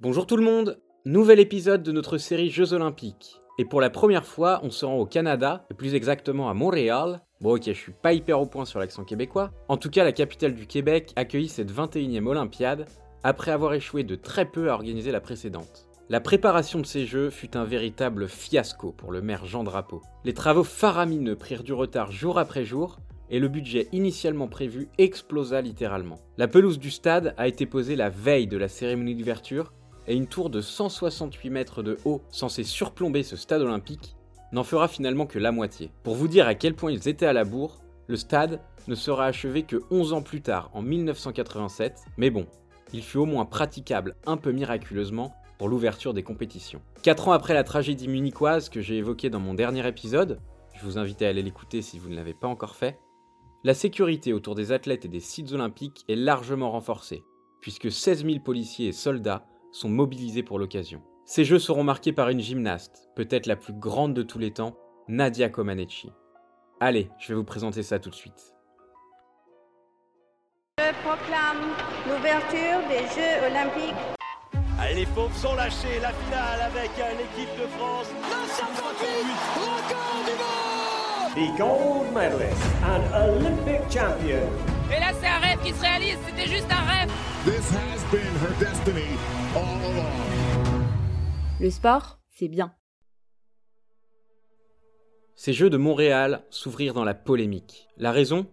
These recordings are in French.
Bonjour tout le monde Nouvel épisode de notre série Jeux Olympiques. Et pour la première fois, on se rend au Canada, et plus exactement à Montréal. Bon ok, je suis pas hyper au point sur l'accent québécois. En tout cas, la capitale du Québec accueillit cette 21e Olympiade, après avoir échoué de très peu à organiser la précédente. La préparation de ces Jeux fut un véritable fiasco pour le maire Jean Drapeau. Les travaux faramineux prirent du retard jour après jour, et le budget initialement prévu explosa littéralement. La pelouse du stade a été posée la veille de la cérémonie d'ouverture, et une tour de 168 mètres de haut censée surplomber ce stade olympique n'en fera finalement que la moitié. Pour vous dire à quel point ils étaient à la bourre, le stade ne sera achevé que 11 ans plus tard, en 1987, mais bon, il fut au moins praticable un peu miraculeusement pour l'ouverture des compétitions. 4 ans après la tragédie munichoise que j'ai évoquée dans mon dernier épisode, je vous invite à aller l'écouter si vous ne l'avez pas encore fait, la sécurité autour des athlètes et des sites olympiques est largement renforcée, puisque 16 000 policiers et soldats sont mobilisés pour l'occasion. Ces Jeux seront marqués par une gymnaste, peut-être la plus grande de tous les temps, Nadia Comaneci. Allez, je vais vous présenter ça tout de suite. Je proclame l'ouverture des Jeux olympiques. Allez, les pauvres sont lâchés, la finale avec l'équipe de France. Le 58, record du monde The gold medalist and Olympic champion. Et là, c'est un rêve qui se réalise, c'était juste un rêve. This has been her destiny all along. Le sport, c'est bien. Ces Jeux de Montréal s'ouvrirent dans la polémique. La raison?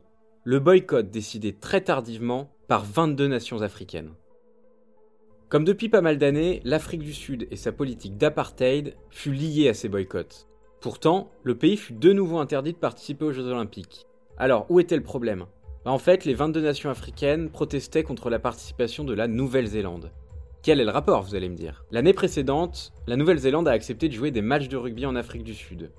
Le boycott décidé très tardivement par 22 nations africaines. Comme depuis pas mal d'années, l'Afrique du Sud et sa politique d'apartheid fut liée à ces boycotts. Pourtant, le pays fut de nouveau interdit de participer aux Jeux Olympiques. Alors, où était le problème? En fait, les 22 nations africaines protestaient contre la participation de la Nouvelle-Zélande. Quel est le rapport, vous allez me dire? L'année précédente, la Nouvelle-Zélande a accepté de jouer des matchs de rugby en Afrique du Sud.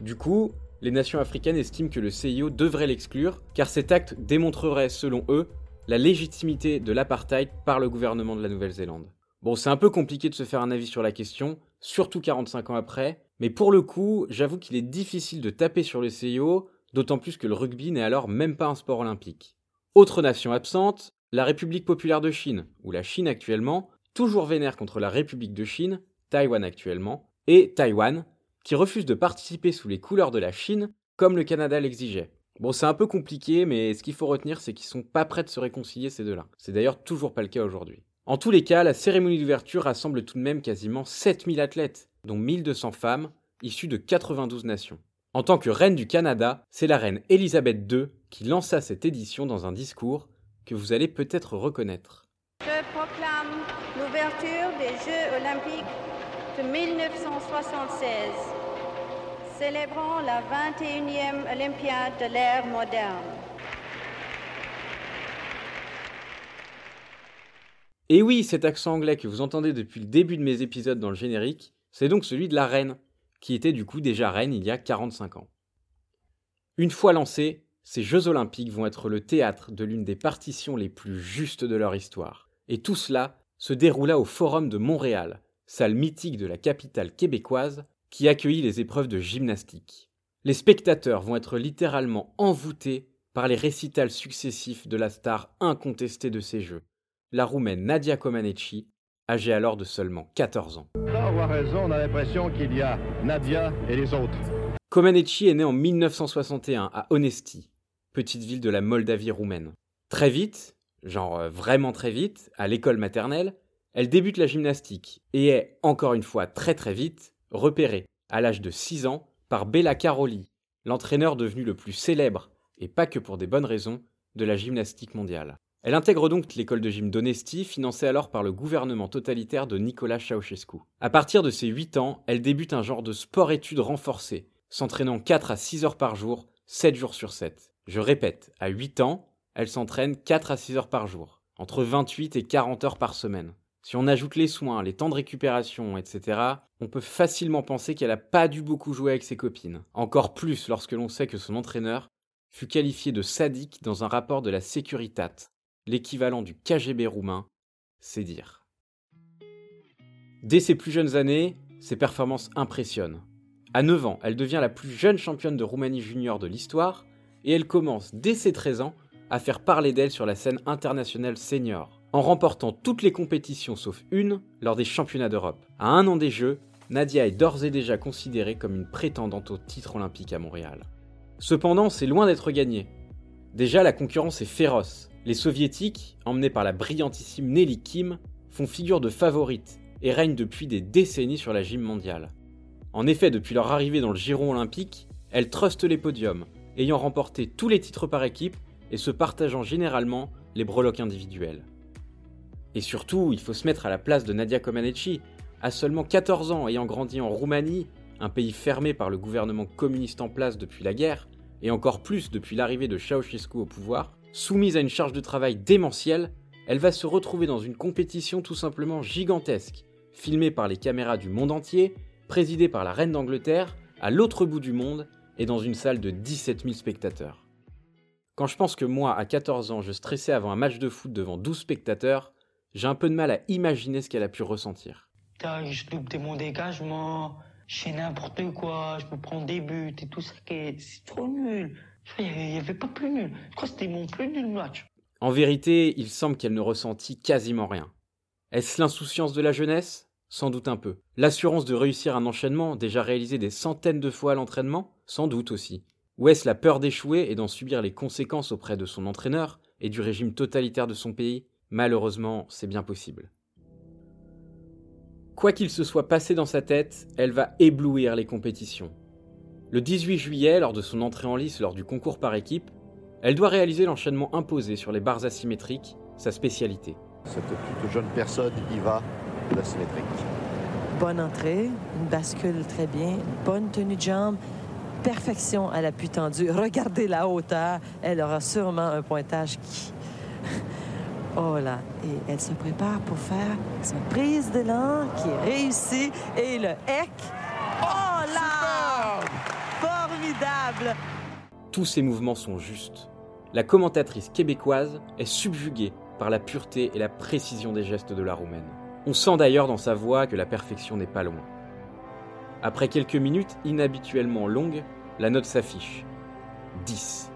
Du coup, les nations africaines estiment que le CIO devrait l'exclure, car cet acte démontrerait, selon eux, la légitimité de l'apartheid par le gouvernement de la Nouvelle-Zélande. Bon, c'est un peu compliqué de se faire un avis sur la question, surtout 45 ans après, mais pour le coup, j'avoue qu'il est difficile de taper sur le CIO, d'autant plus que le rugby n'est alors même pas un sport olympique. Autre nation absente, la République populaire de Chine, ou la Chine actuellement, toujours vénère contre la République de Chine, Taïwan actuellement, et Taïwan, qui refuse de participer sous les couleurs de la Chine, comme le Canada l'exigeait. Bon, c'est un peu compliqué, mais ce qu'il faut retenir, c'est qu'ils sont pas prêts de se réconcilier ces deux-là. C'est d'ailleurs toujours pas le cas aujourd'hui. En tous les cas, la cérémonie d'ouverture rassemble tout de même quasiment 7000 athlètes, dont 1200 femmes, issues de 92 nations. En tant que reine du Canada, c'est la reine Elisabeth II qui lança cette édition dans un discours que vous allez peut-être reconnaître. Je proclame l'ouverture des Jeux olympiques de 1976, célébrant la 21e Olympiade de l'ère moderne. Et oui, cet accent anglais que vous entendez depuis le début de mes épisodes dans le générique, c'est donc celui de la reine, qui était du coup déjà reine il y a 45 ans. Une fois lancés, ces Jeux olympiques vont être le théâtre de l'une des partitions les plus justes de leur histoire. Et tout cela se déroula au Forum de Montréal, salle mythique de la capitale québécoise, qui accueillit les épreuves de gymnastique. Les spectateurs vont être littéralement envoûtés par les récitals successifs de la star incontestée de ces Jeux, la roumaine Nadia Comaneci, âgée alors de seulement 14 ans. Là, on a raison, on a l'impression qu'il y a Nadia et les autres. Comaneci est née en 1961 à Onesti, petite ville de la Moldavie roumaine. Très vite, genre euh, vraiment très vite, à l'école maternelle, elle débute la gymnastique et est, encore une fois très très vite, repérée, à l'âge de 6 ans, par Bella Caroli, l'entraîneur devenu le plus célèbre, et pas que pour des bonnes raisons, de la gymnastique mondiale. Elle intègre donc l'école de gym d'Onesti, financée alors par le gouvernement totalitaire de Nicolas Ceausescu. À partir de ses 8 ans, elle débute un genre de sport-études renforcé, s'entraînant 4 à 6 heures par jour, 7 jours sur 7. Je répète, à 8 ans, elle s'entraîne 4 à 6 heures par jour, entre 28 et 40 heures par semaine. Si on ajoute les soins, les temps de récupération, etc., on peut facilement penser qu'elle n'a pas dû beaucoup jouer avec ses copines. Encore plus lorsque l'on sait que son entraîneur fut qualifié de sadique dans un rapport de la Securitat, l'équivalent du KGB roumain, c'est dire. Dès ses plus jeunes années, ses performances impressionnent. À 9 ans, elle devient la plus jeune championne de Roumanie junior de l'histoire et elle commence dès ses 13 ans à faire parler d'elle sur la scène internationale senior. en remportant toutes les compétitions sauf une lors des championnats d'Europe. À un an des Jeux, Nadia est d'ores et déjà considérée comme une prétendante au titre olympique à Montréal. Cependant, c'est loin d'être gagné. Déjà, la concurrence est féroce. Les soviétiques, emmenés par la brillantissime Nelly Kim, font figure de favorites et règnent depuis des décennies sur la gym mondiale. En effet, depuis leur arrivée dans le giron olympique, elles trustent les podiums, ayant remporté tous les titres par équipe et se partageant généralement les breloques individuelles. Et surtout, il faut se mettre à la place de Nadia Comaneci, à seulement 14 ans ayant grandi en Roumanie, un pays fermé par le gouvernement communiste en place depuis la guerre, et encore plus depuis l'arrivée de Ceausescu au pouvoir, soumise à une charge de travail démentielle, elle va se retrouver dans une compétition tout simplement gigantesque, filmée par les caméras du monde entier, présidée par la reine d'Angleterre, à l'autre bout du monde, et dans une salle de 17 000 spectateurs. Quand je pense que moi, à 14 ans, je stressais avant un match de foot devant 12 spectateurs, j'ai un peu de mal à imaginer ce qu'elle a pu ressentir. Je loupe mon dégagement, je fais n'importe quoi, je peux prendre des buts et tout ça, c'est trop nul. En vérité, il semble qu'elle ne ressentit quasiment rien. Est-ce l'insouciance de la jeunesse? Sans doute un peu. L'assurance de réussir un enchaînement déjà réalisé des centaines de fois à l'entraînement? Sans doute aussi. Ou est-ce la peur d'échouer et d'en subir les conséquences auprès de son entraîneur et du régime totalitaire de son pays? Malheureusement, c'est bien possible. Quoi qu'il se soit passé dans sa tête, elle va éblouir les compétitions. Le 18 juillet, lors de son entrée en lice lors du concours par équipe, elle doit réaliser l'enchaînement imposé sur les barres asymétriques, sa spécialité. Cette toute jeune personne y va, l'asymétrique. Bonne entrée, une bascule très bien, bonne tenue de jambe, perfection à l'appui tendu. Regardez la hauteur, elle aura sûrement un pointage qui Oh là, et elle se prépare pour faire sa prise d'élan qui est réussie et le hec. Oh là! Tous ces mouvements sont justes. La commentatrice québécoise est subjuguée par la pureté et la précision des gestes de la roumaine. On sent d'ailleurs dans sa voix que la perfection n'est pas loin. Après quelques minutes inhabituellement longues, la note s'affiche. 10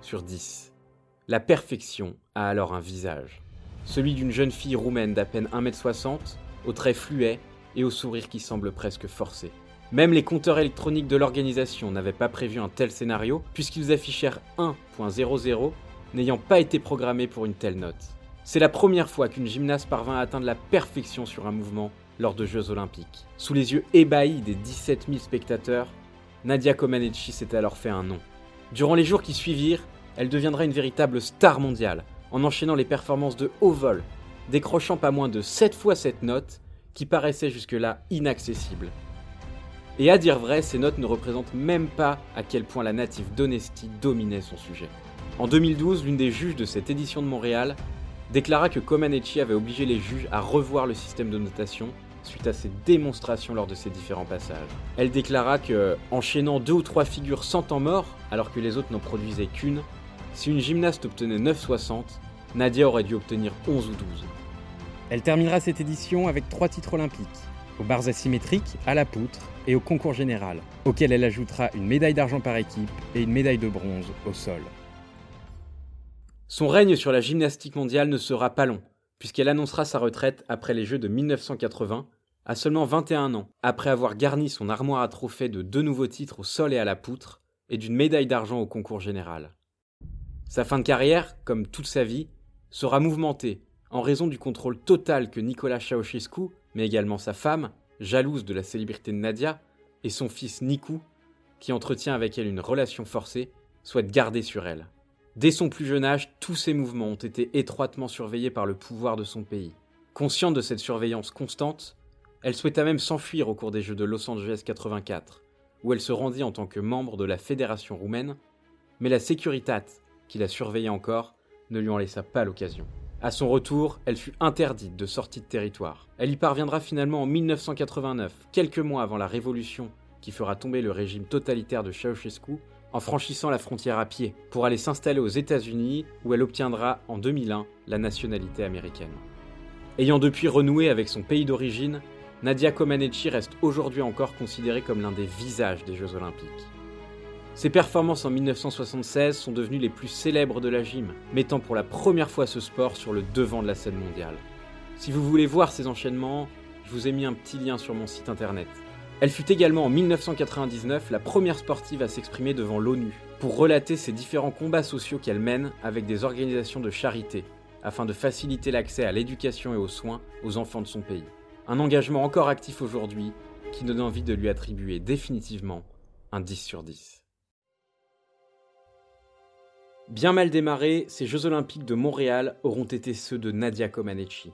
sur 10. La perfection a alors un visage, celui d'une jeune fille roumaine d'à peine 1m60, aux traits fluets et au sourire qui semble presque forcé. Même les compteurs électroniques de l'organisation n'avaient pas prévu un tel scénario, puisqu'ils affichèrent 1.00, n'ayant pas été programmés pour une telle note. C'est la première fois qu'une gymnaste parvint à atteindre la perfection sur un mouvement lors de Jeux Olympiques. Sous les yeux ébahis des 17 000 spectateurs, Nadia Comaneci s'était alors fait un nom. Durant les jours qui suivirent, elle deviendra une véritable star mondiale, en enchaînant les performances de haut vol, décrochant pas moins de 7 fois cette note qui paraissait jusque-là inaccessible. Et à dire vrai, ces notes ne représentent même pas à quel point la native d'Honesty dominait son sujet. En 2012, l'une des juges de cette édition de Montréal déclara que Comaneci avait obligé les juges à revoir le système de notation suite à ses démonstrations lors de ses différents passages. Elle déclara que, enchaînant deux ou trois figures sans temps mort, alors que les autres n'en produisaient qu'une, si une gymnaste obtenait 9,60, Nadia aurait dû obtenir 11 ou 12. Elle terminera cette édition avec trois titres olympiques, aux barres asymétriques, à la poutre et au concours général, auquel elle ajoutera une médaille d'argent par équipe et une médaille de bronze au sol. Son règne sur la gymnastique mondiale ne sera pas long, puisqu'elle annoncera sa retraite après les Jeux de 1980, à seulement 21 ans, après avoir garni son armoire à trophées de deux nouveaux titres au sol et à la poutre, et d'une médaille d'argent au concours général. Sa fin de carrière, comme toute sa vie, sera mouvementée en raison du contrôle total que Nicolas Ceausescu, mais également sa femme, jalouse de la célébrité de Nadia, et son fils Niku, qui entretient avec elle une relation forcée, souhaitent garder sur elle. Dès son plus jeune âge, tous ses mouvements ont été étroitement surveillés par le pouvoir de son pays. Consciente de cette surveillance constante, elle souhaita même s'enfuir au cours des Jeux de Los Angeles 84, où elle se rendit en tant que membre de la Fédération roumaine, mais la Securitat, qui la surveillait encore, ne lui en laissa pas l'occasion. À son retour, elle fut interdite de sortie de territoire. Elle y parviendra finalement en 1989, quelques mois avant la révolution qui fera tomber le régime totalitaire de Ceausescu, en franchissant la frontière à pied pour aller s'installer aux États-Unis où elle obtiendra en 2001 la nationalité américaine. Ayant depuis renoué avec son pays d'origine, Nadia Comaneci reste aujourd'hui encore considérée comme l'un des visages des Jeux Olympiques. Ses performances en 1976 sont devenues les plus célèbres de la gym, mettant pour la première fois ce sport sur le devant de la scène mondiale. Si vous voulez voir ces enchaînements, je vous ai mis un petit lien sur mon site internet. Elle fut également en 1999 la première sportive à s'exprimer devant l'ONU pour relater ses différents combats sociaux qu'elle mène avec des organisations de charité afin de faciliter l'accès à l'éducation et aux soins aux enfants de son pays. Un engagement encore actif aujourd'hui qui donne envie de lui attribuer définitivement un 10 sur 10. Bien mal démarrés, ces Jeux Olympiques de Montréal auront été ceux de Nadia Comaneci.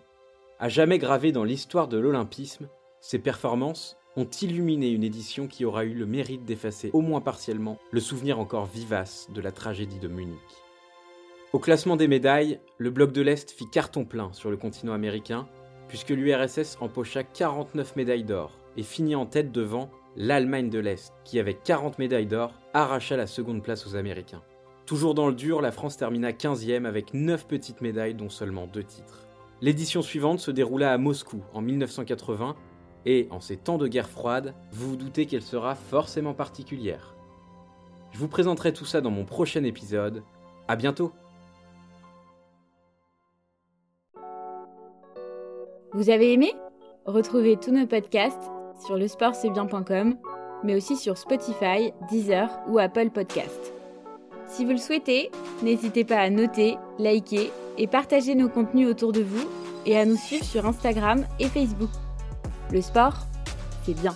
À jamais gravée dans l'histoire de l'Olympisme, ses performances ont illuminé une édition qui aura eu le mérite d'effacer au moins partiellement le souvenir encore vivace de la tragédie de Munich. Au classement des médailles, le bloc de l'Est fit carton plein sur le continent américain, puisque l'URSS empocha 49 médailles d'or et finit en tête devant l'Allemagne de l'Est, qui avec 40 médailles d'or arracha la seconde place aux Américains. Toujours dans le dur, la France termina 15e avec 9 petites médailles dont seulement 2 titres. L'édition suivante se déroula à Moscou en 1980 et, en ces temps de guerre froide, vous vous doutez qu'elle sera forcément particulière. Je vous présenterai tout ça dans mon prochain épisode. À bientôt Vous avez aimé? Retrouvez tous nos podcasts sur lesportcestbien.com, mais aussi sur Spotify, Deezer ou Apple Podcasts. Si vous le souhaitez, n'hésitez pas à noter, liker et partager nos contenus autour de vous et à nous suivre sur Instagram et Facebook. Le sport, c'est bien.